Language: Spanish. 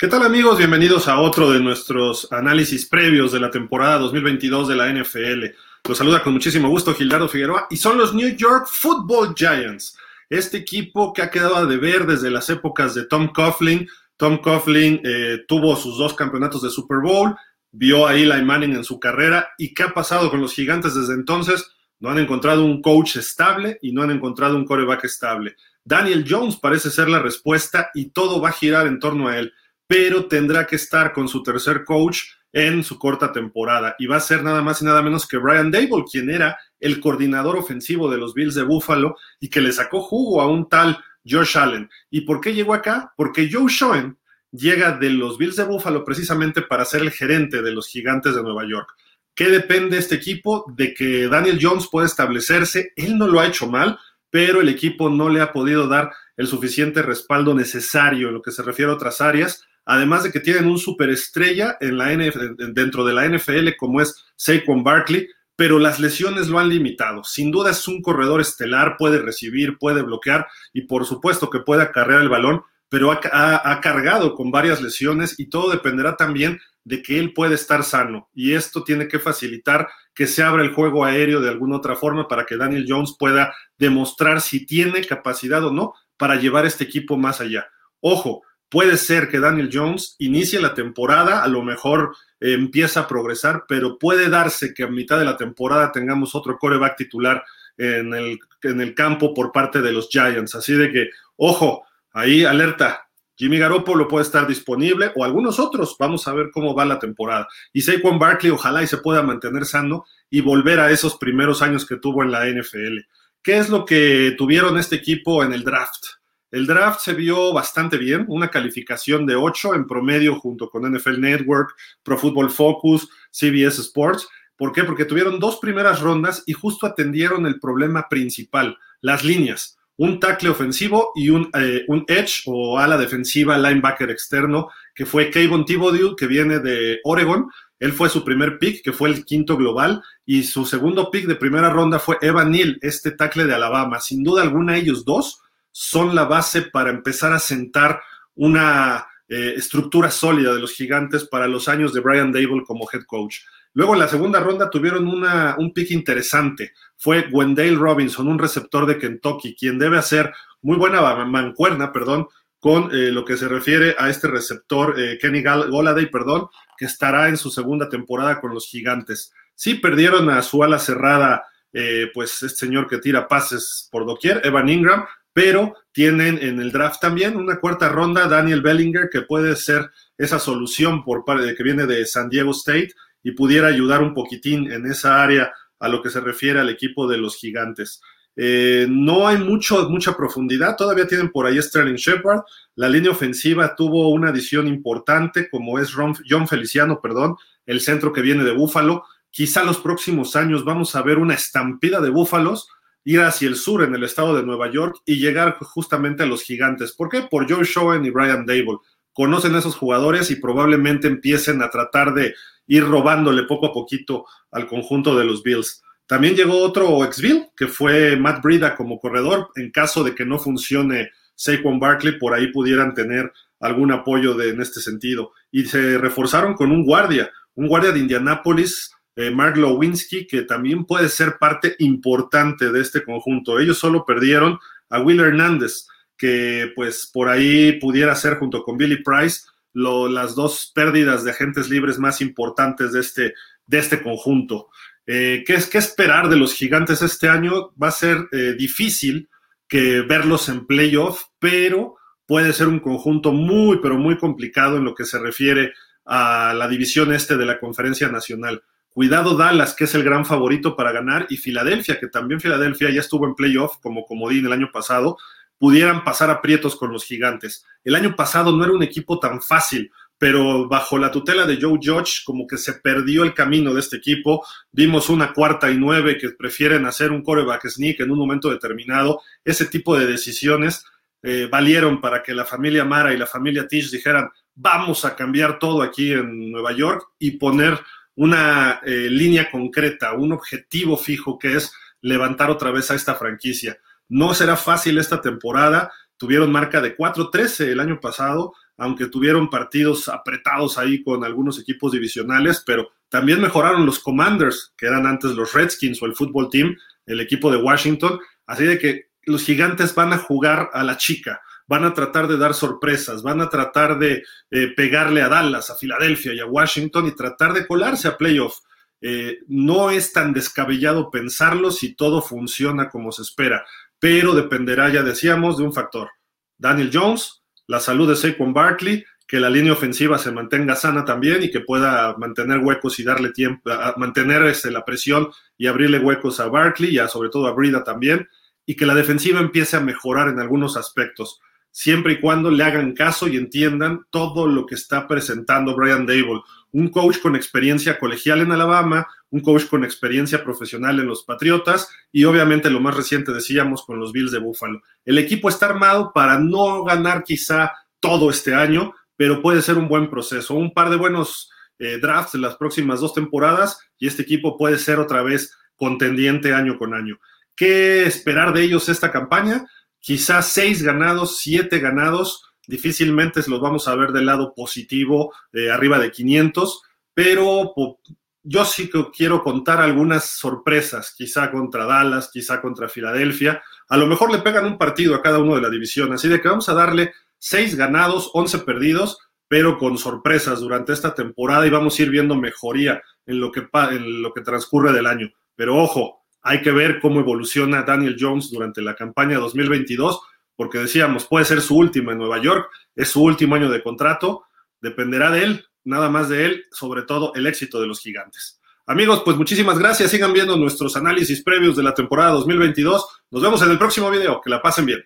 ¿Qué tal amigos? Bienvenidos a otro de nuestros análisis previos de la temporada 2022 de la NFL. Los saluda con muchísimo gusto Gildardo Figueroa y son los New York Football Giants. Este equipo que ha quedado a deber desde las épocas de Tom Coughlin. Tom Coughlin eh, tuvo sus dos campeonatos de Super Bowl, vio a Eli Manning en su carrera y ¿qué ha pasado con los gigantes desde entonces? No han encontrado un coach estable y no han encontrado un coreback estable. Daniel Jones parece ser la respuesta y todo va a girar en torno a él pero tendrá que estar con su tercer coach en su corta temporada. Y va a ser nada más y nada menos que Brian Dable, quien era el coordinador ofensivo de los Bills de Buffalo y que le sacó jugo a un tal Josh Allen. ¿Y por qué llegó acá? Porque Joe Schoen llega de los Bills de Buffalo precisamente para ser el gerente de los gigantes de Nueva York. ¿Qué depende este equipo? De que Daniel Jones pueda establecerse. Él no lo ha hecho mal, pero el equipo no le ha podido dar el suficiente respaldo necesario en lo que se refiere a otras áreas además de que tienen un superestrella en la dentro de la NFL como es Saquon Barkley, pero las lesiones lo han limitado. Sin duda es un corredor estelar, puede recibir, puede bloquear y por supuesto que puede acarrear el balón, pero ha, cargado con varias lesiones y todo dependerá también de que él puede estar sano. Y esto tiene que facilitar que se abra el juego aéreo de alguna otra forma para que Daniel Jones pueda demostrar si tiene capacidad o no para llevar este equipo más allá. Ojo, Puede ser que Daniel Jones inicie la temporada, a lo mejor eh, empieza a progresar, pero puede darse que a mitad de la temporada tengamos otro coreback titular en el, en el campo por parte de los Giants. Así de que, ojo, ahí alerta, Jimmy Garoppolo puede estar disponible o algunos otros. Vamos a ver cómo va la temporada. Y Saquon Barkley ojalá y se pueda mantener sano y volver a esos primeros años que tuvo en la NFL. ¿Qué es lo que tuvieron este equipo en el draft? El draft se vio bastante bien, una calificación de 8 en promedio junto con NFL Network, Pro Football Focus, CBS Sports. ¿Por qué? Porque tuvieron dos primeras rondas y justo atendieron el problema principal, las líneas. Un tackle ofensivo y un, eh, un edge o ala defensiva, linebacker externo, que fue Kayvon Thibodeau, que viene de Oregon. Él fue su primer pick, que fue el quinto global, y su segundo pick de primera ronda fue Evan Neal, este tackle de Alabama. Sin duda alguna, ellos dos son la base para empezar a sentar una eh, estructura sólida de los gigantes para los años de Brian Dable como head coach. Luego en la segunda ronda tuvieron una, un pick interesante. Fue Wendale Robinson, un receptor de Kentucky, quien debe hacer muy buena mancuerna, perdón, con eh, lo que se refiere a este receptor, eh, Kenny Goladay, perdón, que estará en su segunda temporada con los gigantes. Sí perdieron a su ala cerrada, pues este señor que tira pases por doquier, Evan Ingram, pero tienen en el draft también una cuarta ronda, Daniel Bellinger, que puede ser esa solución por parte que viene de San Diego State y pudiera ayudar un poquitín en esa área a lo que se refiere al equipo de los gigantes. Eh, no hay mucho, mucha profundidad, todavía tienen por ahí Sterling Shepard, la línea ofensiva tuvo una adición importante como es John Feliciano, perdón, el centro que viene de Búfalo, quizá los próximos años vamos a ver una estampida de Búfalos, ir hacia el sur en el estado de Nueva York y llegar justamente a los gigantes. ¿Por qué? Por Joe Schoen y Brian Dable. Conocen a esos jugadores y probablemente empiecen a tratar de ir robándole poco a poquito al conjunto de los Bills. También llegó otro ex-Bill, que fue Matt Brida como corredor. En caso de que no funcione Saquon Barkley, por ahí pudieran tener algún apoyo de, en este sentido. Y se reforzaron con un guardia, un guardia de Indianápolis eh, Mark Lewinsky, que también puede ser parte importante de este conjunto. Ellos solo perdieron a Will Hernández, que pues por ahí pudiera ser junto con Billy Price las dos pérdidas de agentes libres más importantes de este, de este conjunto. Eh, ¿qué, es, ¿Qué esperar de los gigantes este año? Va a ser eh, difícil que verlos en playoff, pero puede ser un conjunto muy, pero muy complicado en lo que se refiere a la división este de la conferencia nacional. Cuidado Dallas, que es el gran favorito para ganar, y Filadelfia, que también Filadelfia ya estuvo en playoff como comodín el año pasado, pudieran pasar aprietos con los gigantes. El año pasado no era un equipo tan fácil, pero bajo la tutela de Joe Judge, como que se perdió el camino de este equipo. Vimos una cuarta y nueve que prefieren hacer un coreback sneak en un momento determinado. Ese tipo de decisiones eh, valieron para que la familia Mara y la familia Tish dijeran, vamos a cambiar todo aquí en Nueva York y poner una eh, línea concreta, un objetivo fijo que es levantar otra vez a esta franquicia. No será fácil esta temporada, tuvieron marca de 4-13 el año pasado, aunque tuvieron partidos apretados ahí con algunos equipos divisionales, pero también mejoraron los Commanders, que eran antes los Redskins o el Football Team, el equipo de Washington. Así de que los gigantes van a jugar a la chica, van a tratar de dar sorpresas, van a tratar de eh, pegarle a Dallas, a Filadelfia y a Washington y tratar de colarse a playoff. Eh, no es tan descabellado pensarlo si todo funciona como se espera, pero dependerá, ya decíamos, de un factor. Daniel Jones, la salud de Saquon Barkley, que la línea ofensiva se mantenga sana también y que pueda mantener huecos y darle tiempo, a mantener este, la presión y abrirle huecos a Barkley y a, sobre todo a Brida también, y que la defensiva empiece a mejorar en algunos aspectos, siempre y cuando le hagan caso y entiendan todo lo que está presentando Brian Dable un coach con experiencia colegial en Alabama, un coach con experiencia profesional en los Patriotas y obviamente lo más reciente decíamos con los Bills de Buffalo. El equipo está armado para no ganar quizá todo este año, pero puede ser un buen proceso, un par de buenos eh, drafts en las próximas dos temporadas y este equipo puede ser otra vez contendiente año con año. ¿Qué esperar de ellos esta campaña? Quizás seis ganados, siete ganados, difícilmente los vamos a ver del lado positivo, eh, arriba de 500, pero yo sí que quiero contar algunas sorpresas, quizá contra Dallas, quizá contra Filadelfia. A lo mejor le pegan un partido a cada uno de la división, así de que vamos a darle seis ganados, 11 perdidos, pero con sorpresas durante esta temporada y vamos a ir viendo mejoría en lo que, en lo que transcurre del año. Pero ojo, hay que ver cómo evoluciona Daniel Jones durante la campaña 2022 porque decíamos, puede ser su última en Nueva York, es su último año de contrato, dependerá de él, nada más de él, sobre todo el éxito de los gigantes. Amigos, pues muchísimas gracias, sigan viendo nuestros análisis previos de la temporada 2022, nos vemos en el próximo video, que la pasen bien.